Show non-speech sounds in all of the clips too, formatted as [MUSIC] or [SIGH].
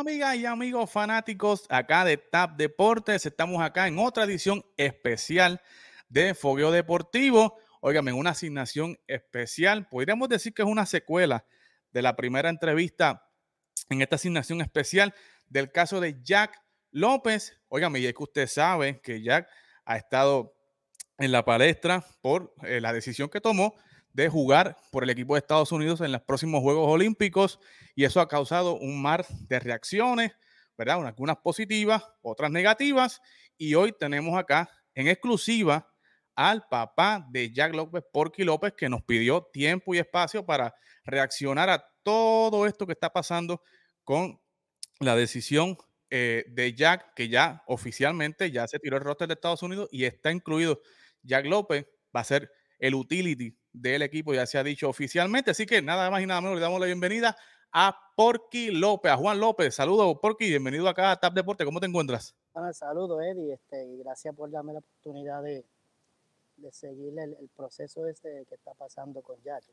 amigas y amigos fanáticos acá de TAP Deportes. Estamos acá en otra edición especial de Fogueo Deportivo. Óigame, una asignación especial. Podríamos decir que es una secuela de la primera entrevista en esta asignación especial del caso de Jack López. Óigame, y es que usted sabe que Jack ha estado en la palestra por eh, la decisión que tomó de jugar por el equipo de Estados Unidos en los próximos Juegos Olímpicos y eso ha causado un mar de reacciones, ¿verdad? Algunas positivas, otras negativas y hoy tenemos acá en exclusiva al papá de Jack López, Porky López, que nos pidió tiempo y espacio para reaccionar a todo esto que está pasando con la decisión eh, de Jack, que ya oficialmente ya se tiró el roster de Estados Unidos y está incluido Jack López, va a ser el utility del equipo, ya se ha dicho oficialmente. Así que nada más y nada menos, le damos la bienvenida a Porky López, a Juan López. Saludos, Porky, bienvenido acá a TAP Deporte. ¿Cómo te encuentras? Bueno, saludos, Eddie, este, y gracias por darme la oportunidad de, de seguir el, el, proceso este que está pasando con Jack.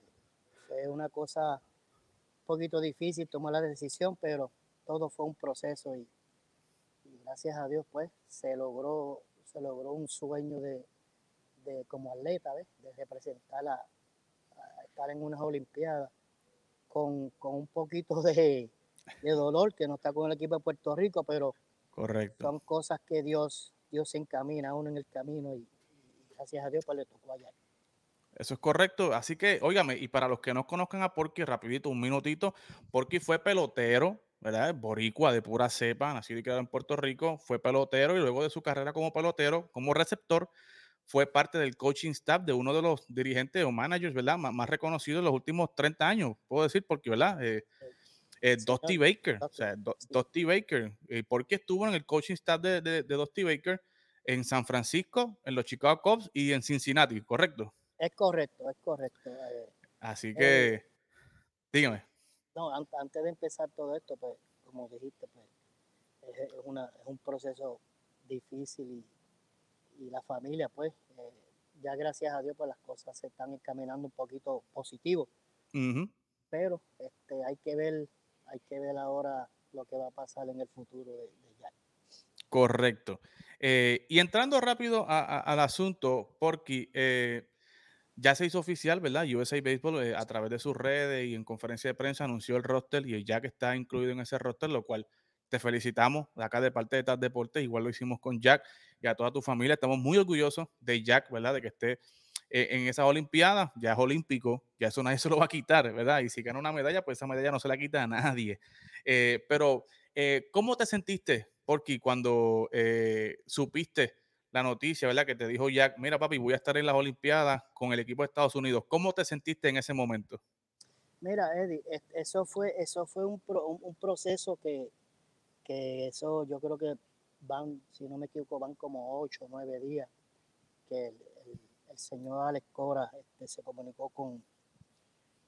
Fue una cosa un poquito difícil tomar la decisión, pero todo fue un proceso y, y gracias a Dios, pues, se logró, se logró un sueño de, de como atleta, ¿ves? de representar a, a, estar en unas Olimpiadas con, con un poquito de, de, dolor que no está con el equipo de Puerto Rico, pero Correcto. son cosas que Dios, Dios se encamina a uno en el camino y, y gracias a Dios pues le tocó allá. Eso es correcto. Así que, óigame, y para los que no conozcan a Porky, rapidito, un minutito, Porky fue pelotero, ¿verdad? Boricua de pura cepa, nacido y criado en Puerto Rico, fue pelotero y luego de su carrera como pelotero, como receptor, fue parte del coaching staff de uno de los dirigentes o managers, ¿verdad? más, más reconocidos en los últimos 30 años, puedo decir, porque, ¿verdad? Eh, eh, Dusty Baker, o sea, Dusty Baker, eh, porque estuvo en el coaching staff de, de, de Dusty Baker en San Francisco, en los Chicago Cubs y en Cincinnati, ¿correcto? Es correcto, es correcto. Eh, Así que, eh, dígame. No, an antes de empezar todo esto, pues, como dijiste, pues, es, es, una, es un proceso difícil y, y la familia, pues, eh, ya gracias a Dios, pues las cosas se están encaminando un poquito positivo. Uh -huh. Pero este, hay que ver, hay que ver ahora lo que va a pasar en el futuro de, de Jack. Correcto. Eh, y entrando rápido a, a, al asunto, porque eh, ya se hizo oficial, ¿verdad? USA Baseball eh, a través de sus redes y en conferencia de prensa anunció el roster y el Jack está incluido en ese roster, lo cual te felicitamos de acá de parte de TAP Deportes, igual lo hicimos con Jack y a toda tu familia. Estamos muy orgullosos de Jack, ¿verdad? De que esté eh, en esa Olimpiada, ya es olímpico, ya eso nadie se lo va a quitar, ¿verdad? Y si gana una medalla, pues esa medalla no se la quita a nadie. Eh, pero, eh, ¿cómo te sentiste, Porky, cuando supiste la noticia, ¿verdad? Que te dijo Jack, mira papi, voy a estar en las Olimpiadas con el equipo de Estados Unidos. ¿Cómo te sentiste en ese momento? Mira, Eddie, eso fue, eso fue un, pro, un proceso que, que eso yo creo que van, si no me equivoco, van como ocho o nueve días que el, señor Alex Cora este, se comunicó con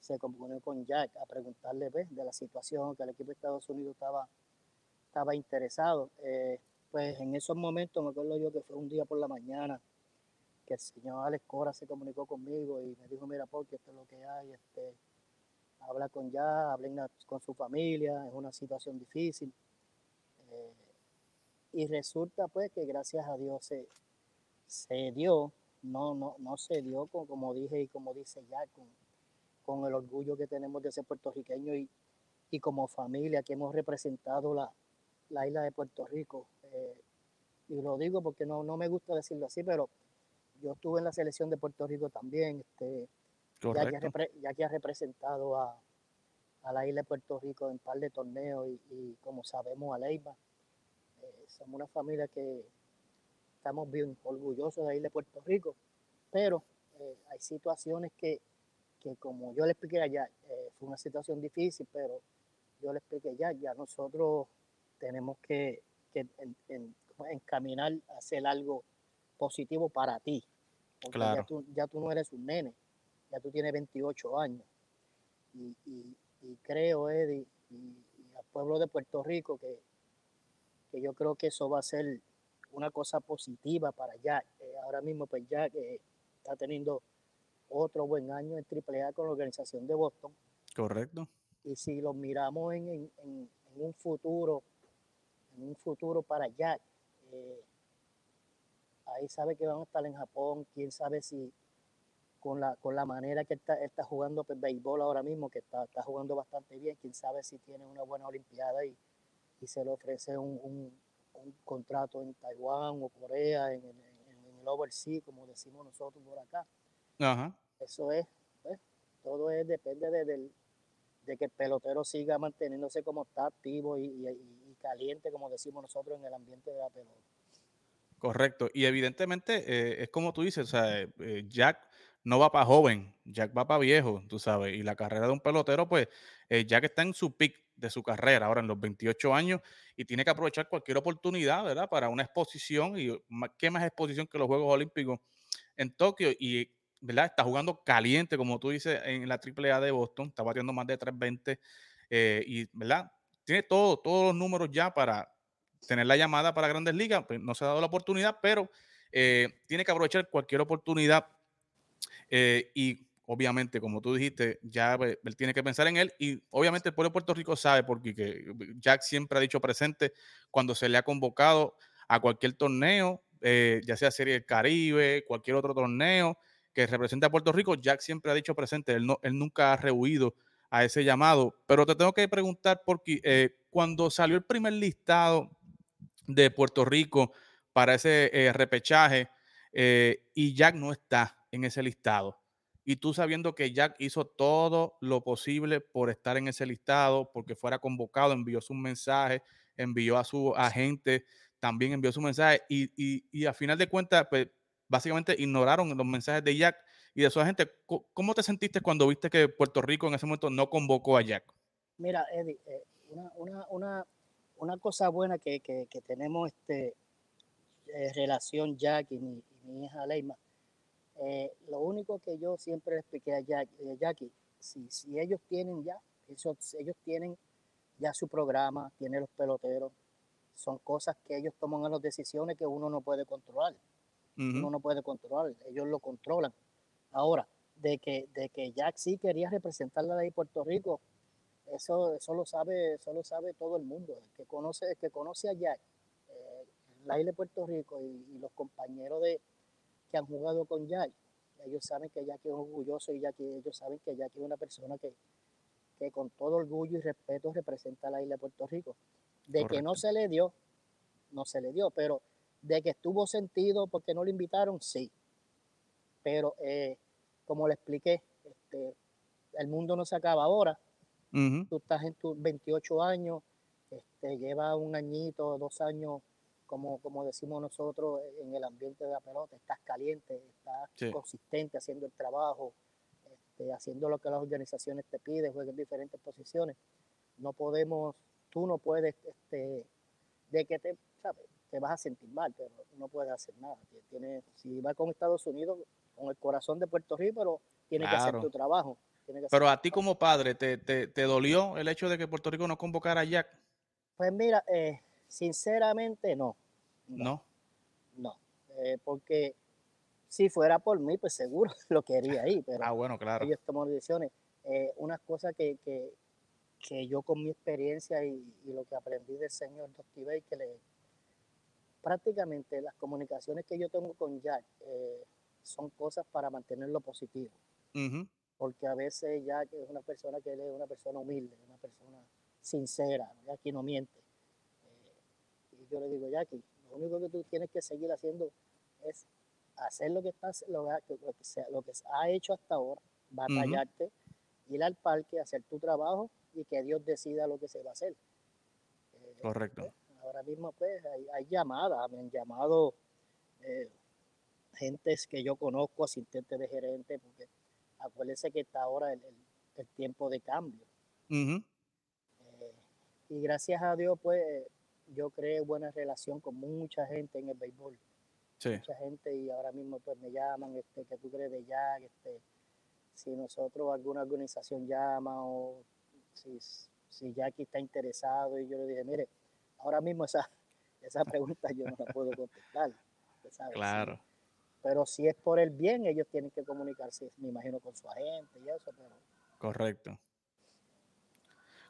se comunicó con Jack a preguntarle ¿ves? de la situación que el equipo de Estados Unidos estaba, estaba interesado. Eh, pues en esos momentos me acuerdo yo que fue un día por la mañana que el señor Alex Cora se comunicó conmigo y me dijo, mira, porque esto es lo que hay, este, habla con ya, hablen con su familia, es una situación difícil. Eh, y resulta pues que gracias a Dios se, se dio, no, no, no se dio con, como dije y como dice ya, con, con el orgullo que tenemos de ser puertorriqueño y, y como familia que hemos representado la, la isla de Puerto Rico. Eh, y lo digo porque no, no me gusta decirlo así, pero yo estuve en la selección de Puerto Rico también, este, ya que, ya, que, ha representado a, a, la isla de Puerto Rico en un par de torneos y, y como sabemos a Leiva. Somos una familia que estamos bien orgullosos de isla de Puerto Rico, pero eh, hay situaciones que, que, como yo le expliqué allá, eh, fue una situación difícil, pero yo le expliqué ya, ya nosotros tenemos que, que en, en, encaminar a hacer algo positivo para ti. Porque claro. ya, tú, ya tú no eres un nene, ya tú tienes 28 años. Y, y, y creo, Eddie, y, y, al pueblo de Puerto Rico, que, que yo creo que eso va a ser una cosa positiva para Jack. Eh, ahora mismo, pues Jack eh, está teniendo otro buen año en AAA con la organización de Boston. Correcto. Y si lo miramos en, en, en, en un futuro, en un futuro para Jack. Eh, ahí sabe que van a estar en Japón, quién sabe si con la, con la manera que está, está jugando pues, béisbol ahora mismo, que está, está, jugando bastante bien, quién sabe si tiene una buena Olimpiada y, y se le ofrece un, un, un, contrato en Taiwán o Corea, en, en, en, el overseas, como decimos nosotros por acá. Ajá. Eso es, pues, todo es, depende de, de, de, que el pelotero siga manteniéndose como está activo y, y, y caliente, como decimos nosotros, en el ambiente de la pelota. Correcto. Y evidentemente eh, es como tú dices, o sea, eh, Jack no va para joven, Jack va para viejo, tú sabes. Y la carrera de un pelotero, pues eh, Jack está en su pick de su carrera, ahora en los 28 años, y tiene que aprovechar cualquier oportunidad, ¿verdad? Para una exposición, y qué más exposición que los Juegos Olímpicos en Tokio. Y, ¿verdad? Está jugando caliente, como tú dices, en la AAA de Boston, está batiendo más de 320, y, ¿verdad? Tiene todo, todos los números ya para tener la llamada para Grandes Ligas, pues no se ha dado la oportunidad, pero eh, tiene que aprovechar cualquier oportunidad eh, y obviamente, como tú dijiste, ya él tiene que pensar en él y obviamente el pueblo de Puerto Rico sabe porque que Jack siempre ha dicho presente cuando se le ha convocado a cualquier torneo, eh, ya sea Serie del Caribe, cualquier otro torneo que represente a Puerto Rico, Jack siempre ha dicho presente, él nunca ha rehuido a ese llamado. Pero te tengo que preguntar, porque eh, cuando salió el primer listado de Puerto Rico para ese eh, repechaje eh, y Jack no está en ese listado. Y tú sabiendo que Jack hizo todo lo posible por estar en ese listado, porque fuera convocado, envió su mensaje, envió a su agente, también envió su mensaje y, y, y a final de cuentas, pues básicamente ignoraron los mensajes de Jack y de su agente. ¿Cómo te sentiste cuando viste que Puerto Rico en ese momento no convocó a Jack? Mira, Eddie, eh, una, una, una, una cosa buena que, que, tenemos este, eh, relación Jack y mi, y mi hija Leima, eh, lo único que yo siempre le expliqué a Jack, eh, Jackie, si, si ellos tienen ya, eso, ellos tienen ya su programa, tienen los peloteros, son cosas que ellos toman las decisiones que uno no puede controlar. Uh -huh. Uno no puede controlar, ellos lo controlan. Ahora, de que, de que Jack sí quería representar la ley de Puerto Rico, eso, eso lo sabe, eso lo sabe todo el mundo. El que conoce, el que conoce a Jack, eh, la isla de Puerto Rico y, y, los compañeros de, que han jugado con Jack, ellos saben que Jack es orgulloso y Jack, ellos saben que Jack es una persona que, que con todo orgullo y respeto representa a la isla de Puerto Rico. De Correcto. que no se le dio, no se le dio, pero de que estuvo sentido porque no lo invitaron, sí. Pero eh, como le expliqué, este, el mundo no se acaba ahora. Uh -huh. Tú estás en tus 28 años, este, lleva un añito, dos años, como, como decimos nosotros, en el ambiente de la pelota. Estás caliente, estás sí. consistente haciendo el trabajo, este, haciendo lo que las organizaciones te piden, juegas en diferentes posiciones. No podemos, tú no puedes, este, de que te, ¿sabes? te vas a sentir mal, pero no puedes hacer nada. Tienes, si vas con Estados Unidos, con el corazón de Puerto Rico, pero tienes claro. que hacer tu trabajo. Pero a ti como padre, ¿te, ¿te, te, dolió el hecho de que Puerto Rico no convocara a Jack? Pues mira, eh, sinceramente no. No. No, eh, porque si fuera por mí, pues seguro [LAUGHS] lo quería ahí. Pero ah, bueno, claro. Ellos toman decisiones. Eh, unas cosas que, que, que, yo con mi experiencia y, y, lo que aprendí del señor Dr. Bay, que le, prácticamente las comunicaciones que yo tengo con Jack eh, son cosas para mantenerlo positivo. Uh -huh. Porque a veces Jack es una persona que él es una persona humilde, una persona sincera, aquí no miente. Yo le digo, Jackie, lo único que tú tienes que seguir haciendo es hacer lo que estás, lo, que, lo que, sea, lo que ha hecho hasta ahora, batallarte, uh -huh. ir al parque, hacer tu trabajo y que Dios decida lo que se va a hacer. Eh, Correcto. Pues, ahora mismo pues hay, hay llamadas, me han llamado eh, gentes que yo conozco, asistentes de gerente, porque acuérdense que está ahora el, el, el tiempo de cambio. Uh -huh. eh, y gracias a Dios pues yo creé buena relación con mucha gente en el béisbol. Sí. Mucha gente y ahora mismo pues me llaman, este, que tú crees de Jack, este, si nosotros alguna organización llama o si, si Jackie está interesado y yo le dije, mire, ahora mismo esa, [LAUGHS] esa pregunta yo no la puedo contestar. ¿sabes? Claro. Sí. Pero si es por el bien, ellos tienen que comunicarse, me imagino, con su agente y eso. Pero... Correcto.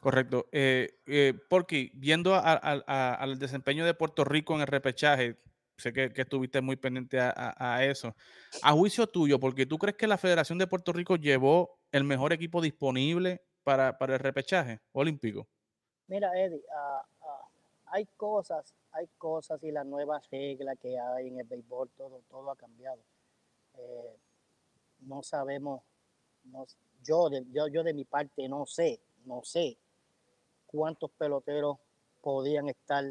Correcto. Eh, eh, porque viendo al desempeño de Puerto Rico en el repechaje, sé que, estuviste muy pendiente a, eso. A juicio tuyo, porque tú crees que la Federación de Puerto Rico llevó el mejor equipo disponible para, para el repechaje olímpico. Mira, Eddie, ah, hay cosas, hay cosas y las nuevas reglas que hay en el béisbol, todo, todo ha cambiado. Eh, no sabemos, no- yo, yo de mi parte no sé, no sé cuántos peloteros podían estar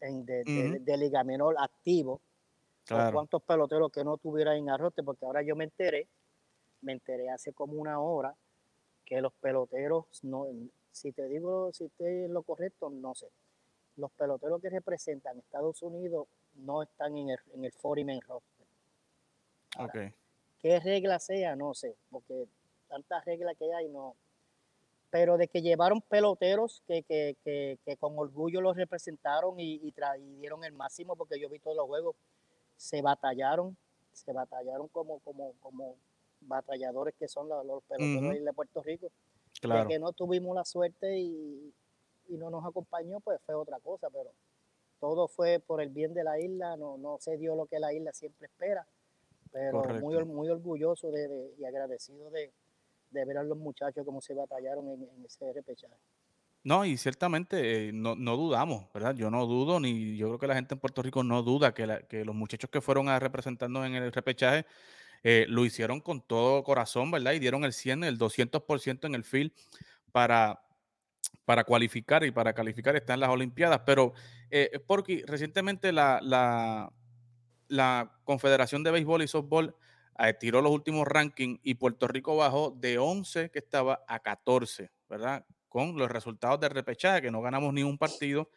en de, de Liga Menor activo o Claro. cuántos peloteros que no tuvieran en arrote, porque ahora yo me enteré, me enteré hace como una hora que los peloteros, no, si te digo si estoy en lo correcto, no sé. Los peloteros que representan Estados Unidos no están en el, en el 40 man roster. Ok. ¿Qué regla sea? No sé, porque tantas reglas que hay, no. Pero de que llevaron peloteros que, que, que, que con orgullo los representaron y, y, tra- y dieron el máximo, porque yo vi todos los juegos, se batallaron, se batallaron como, como, como batalladores que son los, los peloteros Ujú, ahí de Puerto Rico. De Claro. que no tuvimos la suerte y, y no nos acompañó, pues fue otra cosa, pero todo fue por el bien de la isla, no, no se dio lo que la isla siempre espera, pero muy, Correcto. muy orgulloso de, de- y agradecido de, de ver a los muchachos cómo se batallaron en, ese repechaje. No, y ciertamente eh, no, no dudamos, ¿verdad? Yo no dudo, ni yo creo que la gente en Puerto Rico no duda que, los muchachos que fueron a representarnos en el repechaje lo hicieron con todo corazón, ¿verdad? Y dieron el 100, el 200% en el field para, para cualificar y para calificar está en las Olimpiadas. Pero, eh, porque recientemente la, la, la Confederación de Béisbol y Softball tiró los últimos rankings y Puerto Rico bajó de 11 que estaba a 14, ¿verdad? Con los resultados de repechaje, que no ganamos ni un partido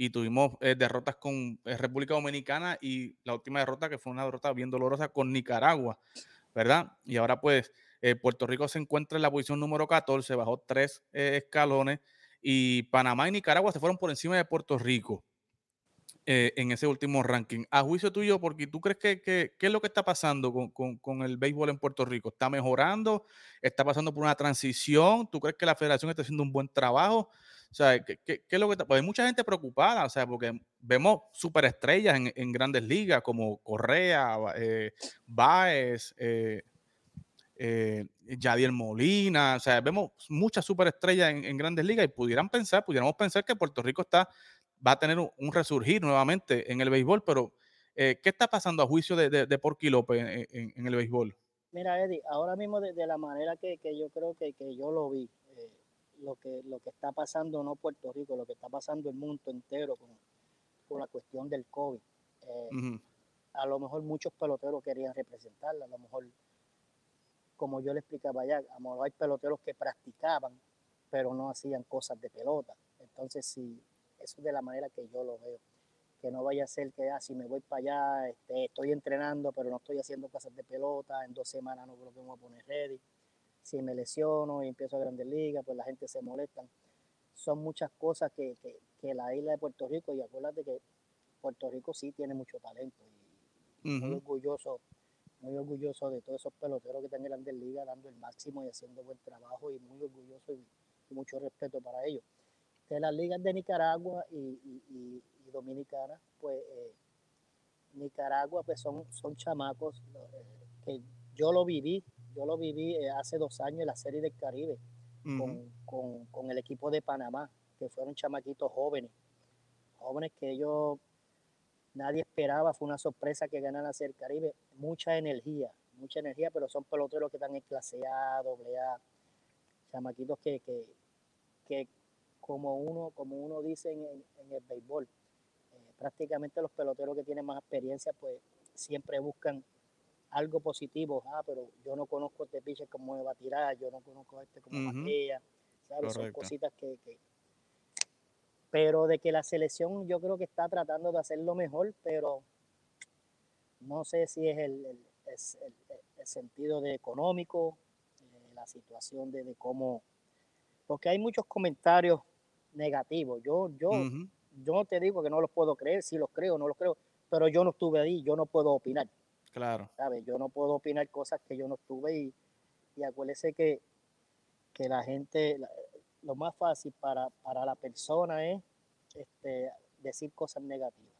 y tuvimos eh, derrotas con eh, República Dominicana y la última derrota que fue una derrota bien dolorosa con Nicaragua, ¿verdad? Y ahora pues eh, Puerto Rico se encuentra en la posición número 14, bajó tres escalones y Panamá y Nicaragua se fueron por encima de Puerto Rico eh, en ese último ranking. A juicio tuyo, porque tú crees que, qué es lo que está pasando con, con- el béisbol en Puerto Rico? ¿Está mejorando? ¿Está pasando por una transición? ¿Tú crees que la federación está haciendo un buen trabajo? O sea, ¿qué, qué- qué es lo que está? Pues hay mucha gente preocupada, o sea, porque vemos superestrellas en, en grandes ligas como Correa, eh, Baez, eh, eh, Yadier Molina, o sea, vemos muchas superestrellas en, en grandes ligas y pudieran pensar, pudiéramos pensar que Puerto Rico está, va a tener un, un resurgir nuevamente en el béisbol, pero eh, ¿qué está pasando a juicio de, de, de Porky López en, en- en el béisbol? Mira, Eddie, ahora mismo de, de la manera que, que yo creo que, que yo lo vi, eh, lo, que, lo que está pasando no Puerto Rico, lo que está pasando el mundo entero con, con la cuestión del COVID. eh, a lo mejor muchos peloteros querían representarla, a lo mejor, como yo le explicaba allá, a lo mejor hay peloteros que practicaban, pero no hacían cosas de pelota. Entonces, sí, eso es de la manera que yo lo veo. Que no vaya a ser que, ah, si me voy para allá, este, estoy entrenando, pero no estoy haciendo cosas de pelota, en dos semanas no creo que me voy a poner ready. Si me lesiono y empiezo a Grandes Ligas, pues la gente se molesta. Son muchas cosas que, que, que la isla de Puerto Rico, y acuérdate que Puerto Rico sí tiene mucho talento. Y, muy orgulloso, muy orgulloso de todos esos peloteros que están en Grandes Ligas dando el máximo y haciendo buen trabajo y muy orgulloso y, y mucho respeto para ellos. De las ligas de Nicaragua y, y- y- y Dominicana, pues eh, Nicaragua pues son, son chamacos eh, que yo lo viví, yo lo viví eh, hace dos años en la Serie del Caribe con, con- con el equipo de Panamá, que fueron chamaquitos jóvenes, jóvenes que ellos nadie esperaba, fue una sorpresa que ganan hacia el Caribe, mucha energía, mucha energía, pero son peloteros que están en clase A, doble A, chamaquitos que, que, que como uno, como uno dice en, el- en el béisbol, eh, prácticamente los peloteros que tienen más experiencia, pues siempre buscan algo positivo, ah, pero yo no conozco este pitcher cómo me va a tirar, yo no conozco este cómo ujú, batea, ¿sabes? Son cositas que, que- Pero de que la selección yo creo que está tratando de hacerlo mejor, pero no sé si es el, el- es el- el sentido de económico, eh, la situación de, de cómo... Porque hay muchos comentarios negativos. Yo, yo, yo no te digo que no los puedo creer, si los creo, no los creo, pero yo no estuve ahí, yo no puedo opinar. Claro. ¿sabes? Yo no puedo opinar cosas que yo no estuve y, y acuérdese que, que la gente, la- lo más fácil para, para la persona es este, decir cosas negativas.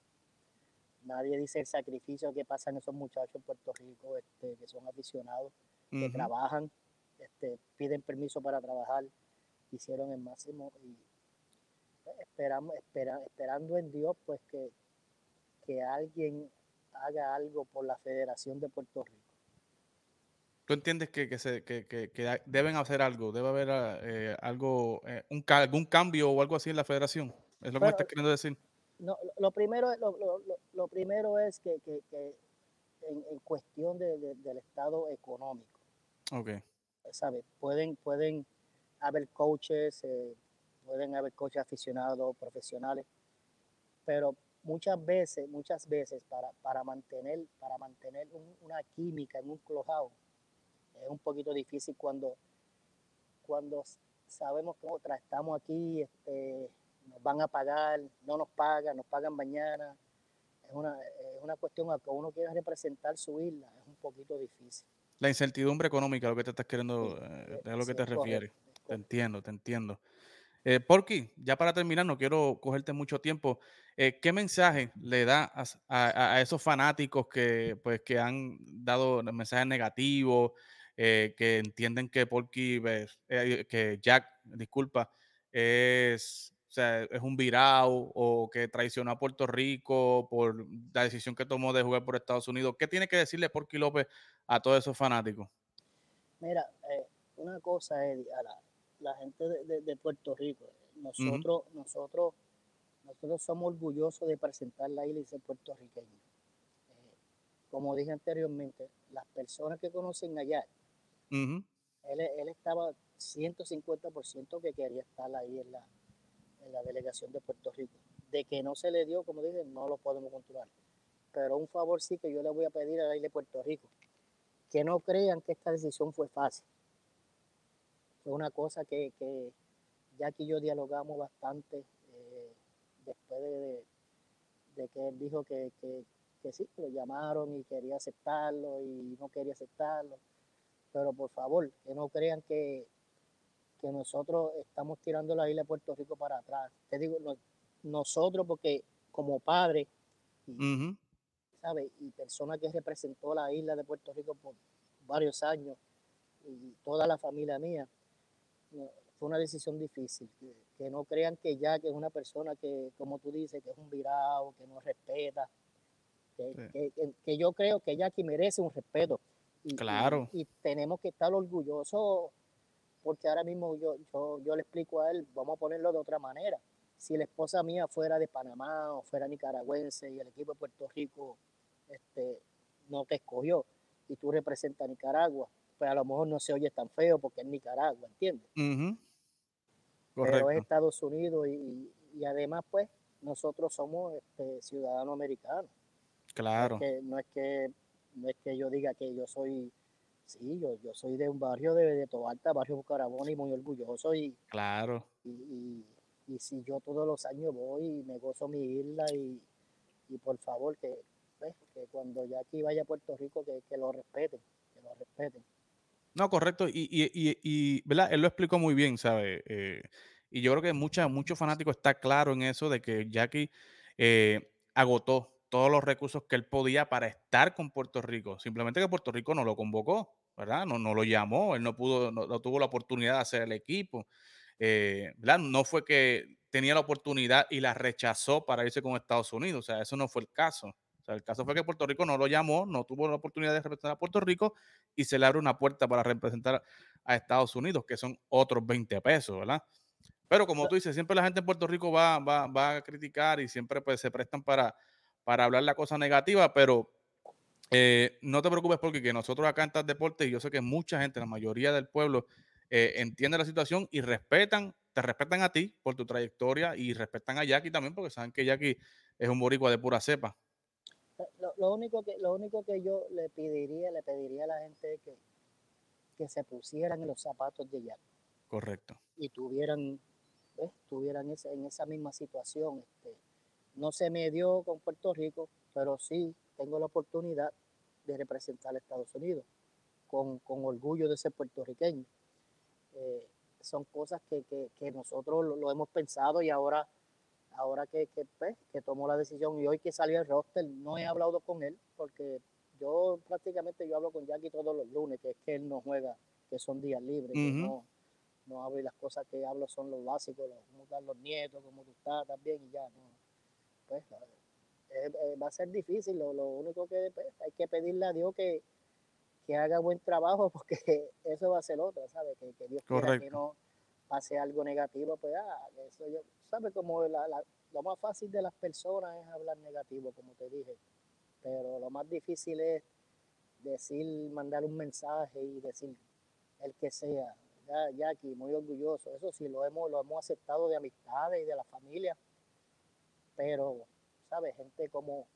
Nadie dice el sacrificio que pasan esos muchachos en Puerto Rico, este, que son aficionados, que trabajan, este, piden permiso para trabajar, hicieron el máximo y esperamos, esperando en Dios pues que, que alguien haga algo por la Federación de Puerto Rico. ¿Tú entiendes que, que, se, que, que deben hacer algo? ¿Debe haber eh, algo, eh, un, algún cambio o algo así en la federación? ¿Es lo que me estás queriendo decir? No, lo primero, lo, lo, lo primero es que, en, en, cuestión de, del estado económico. Ok. ¿Sabes? Pueden, pueden haber coaches, eh, pueden haber coaches aficionados, profesionales, pero muchas veces, muchas veces para, para mantener, para mantener una química en un clubhouse es un poquito difícil cuando, cuando sabemos que otra, estamos aquí, este, nos van a pagar, no nos pagan, nos pagan mañana. Es una, es una cuestión a que uno quiere representar su isla, es un poquito difícil. La incertidumbre económica, lo que te estás queriendo, eh, es a lo que te refieres. Te entiendo, te entiendo. Eh, Porky, ya para terminar, no quiero cogerte mucho tiempo. Eh, ¿Qué mensaje le da a, esos fanáticos que, pues, que han dado mensajes negativos, eh, que entienden que Porky, pues, eh, que Jack, disculpa, es, es un virao o que traicionó a Puerto Rico por la decisión que tomó de jugar por Estados Unidos? ¿Qué tiene que decirle Porky López a todos esos fanáticos? Mira, una cosa, Eddie, a la, gente de, Puerto Rico, nosotros, nosotros, nosotros somos orgullosos de presentar la isla y ser puertorriqueños. como dije anteriormente, las personas que conocen allá él, él, estaba 150% que quería estar ahí en la, en la delegación de Puerto Rico. De que no se le dio, como dije, no lo podemos controlar. Pero un favor sí que yo le voy a pedir a la isla de Puerto Rico, que no crean que esta decisión fue fácil. Fue una cosa que, que ya que yo dialogamos bastante eh, después de, de, que él dijo que, que, que sí, lo llamaron y quería aceptarlo y no quería aceptarlo. Pero por favor, que no crean que, que nosotros estamos tirando la isla de Puerto Rico para atrás. Te digo, nosotros, porque como padre, y, Y persona que representó la isla de Puerto Rico por varios años, y toda la familia mía, fue una decisión difícil. Que, no crean que ya que es una persona que, como tú dices, que es un virado, que no respeta. Que, que, yo creo que Jackie merece un respeto y, claro. Y, tenemos que estar orgullosos porque ahora mismo yo, yo, yo le explico a él, vamos a ponerlo de otra manera. Si la esposa mía fuera de Panamá o fuera nicaragüense y el equipo de Puerto Rico este, no te escogió y tú representas a Nicaragua, pues a lo mejor no se oye tan feo porque es Nicaragua, ¿entiendes? Pero es Estados Unidos y, y, además pues nosotros somos este, ciudadanos americanos. Claro. no es que no es que yo diga que yo soy, sí, yo, yo soy de un barrio de, de Tobalta, barrio Bucarabón y muy orgulloso y claro. Y, y, si yo todos los años voy y me gozo mi isla y, y por favor que, pues, que cuando ya aquí vaya a Puerto Rico que, que lo respeten, que lo respeten. No, correcto, y, y, y, ¿verdad? Él lo explicó muy bien, ¿sabe? Eh, y yo creo que mucha, muchos fanáticos está claro en eso de que Jackie eh, agotó todos los recursos que él podía para estar con Puerto Rico. Simplemente que Puerto Rico no lo convocó, ¿verdad? No, no lo llamó, él no pudo, no, tuvo la oportunidad de hacer el equipo. Eh, ¿verdad? No fue que tenía la oportunidad y la rechazó para irse con Estados Unidos. O sea, eso no fue el caso. Sea, el caso fue que Puerto Rico no lo llamó, no tuvo la oportunidad de representar a Puerto Rico y se le abre una puerta para representar a Estados Unidos, que son otros 20 pesos, ¿verdad? Pero como tú dices, siempre la gente en Puerto Rico va, va, va a criticar y siempre pues, se prestan para, para hablar la cosa negativa, pero eh, no te preocupes porque que nosotros acá en TAS Deportes, y yo sé que mucha gente, la mayoría del pueblo, eh, entiende la situación y respetan, te respetan a ti por tu trayectoria y respetan a Jackie también porque saben que Jackie es un boricua de pura cepa. Lo, único, que, lo único que yo le pediría, le pediría a la gente que, que se pusieran en los zapatos de Jackie. Correcto. Y tuvieran, tuvieran esa, en esa misma situación. Este, no se me dio con Puerto Rico, pero sí tengo la oportunidad de representar a Estados Unidos con, orgullo de ser puertorriqueño. Eh, son cosas que, nosotros lo, hemos pensado y ahora, ahora que, que, pues, que tomó la decisión y hoy que salió el roster, no he hablado con él porque yo prácticamente yo hablo con Jackie todos los lunes, que es que él no juega, que son días libres, no, no hablo y las cosas que hablo son los básicos, cómo están los nietos, cómo tú estás también y ya, no. Pues va a ser difícil, lo, único que pues, hay que pedirle a Dios que, que haga buen trabajo [LAUGHS] porque eso va a ser otra, ¿sabes? Que, que Dios quiera que no pase algo negativo, pues ah, eso yo, ¿sabes? Como lo más fácil de las personas es hablar negativo, como te dije, pero lo más difícil es decir, mandar un mensaje y decir el que sea, ya, Jackie, muy orgulloso, eso sí, lo hemos, lo hemos aceptado de amistades y de la familia, pero, ¿sabes? Gente como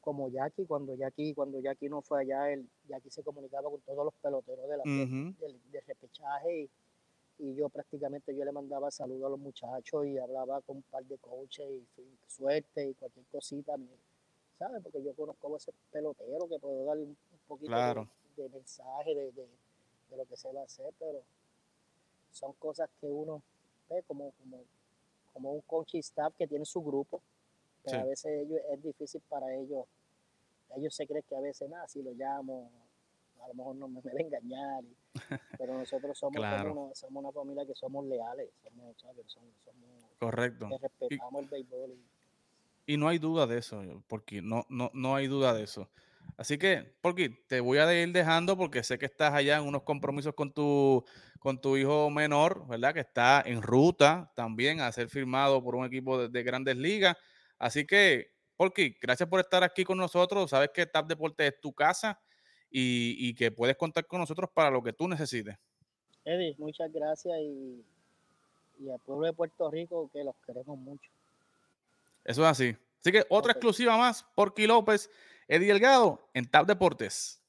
como Jackie, cuando Jackie, cuando Jackie no fue allá, él, Jackie se comunicaba con todos los peloteros de la, del, repechaje y, yo prácticamente yo le mandaba saludos a los muchachos y hablaba con un par de coaches y, suerte y cualquier cosita, ¿sabes? Porque yo conozco a ese pelotero que puedo dar un, poquito de, mensaje de, de, lo que se va a hacer, pero son cosas que uno ve como, como, como un coach y staff que tiene su grupo a veces ellos, es difícil para ellos. Ellos se creen que a veces, nada, si lo llamo, a lo mejor no me, me a engañar. Pero nosotros somos, una, somos una familia que somos leales, somos, somos, Correcto. que respetamos el béisbol. Y, no hay duda de eso, porque no, no, no hay duda de eso. Así que, porque te voy a ir dejando porque sé que estás allá en unos compromisos con tu, con tu hijo menor, ¿verdad? Que está en ruta también a ser firmado por un equipo de, de grandes ligas. Así que, Porky, gracias por estar aquí con nosotros. Sabes que TAP Deporte es tu casa y, que puedes contar con nosotros para lo que tú necesites. Eddie, muchas gracias y, al pueblo de Puerto Rico que los queremos mucho. Eso es así. Así que otra exclusiva más, Porky López, Eddie Delgado en TAP Deportes.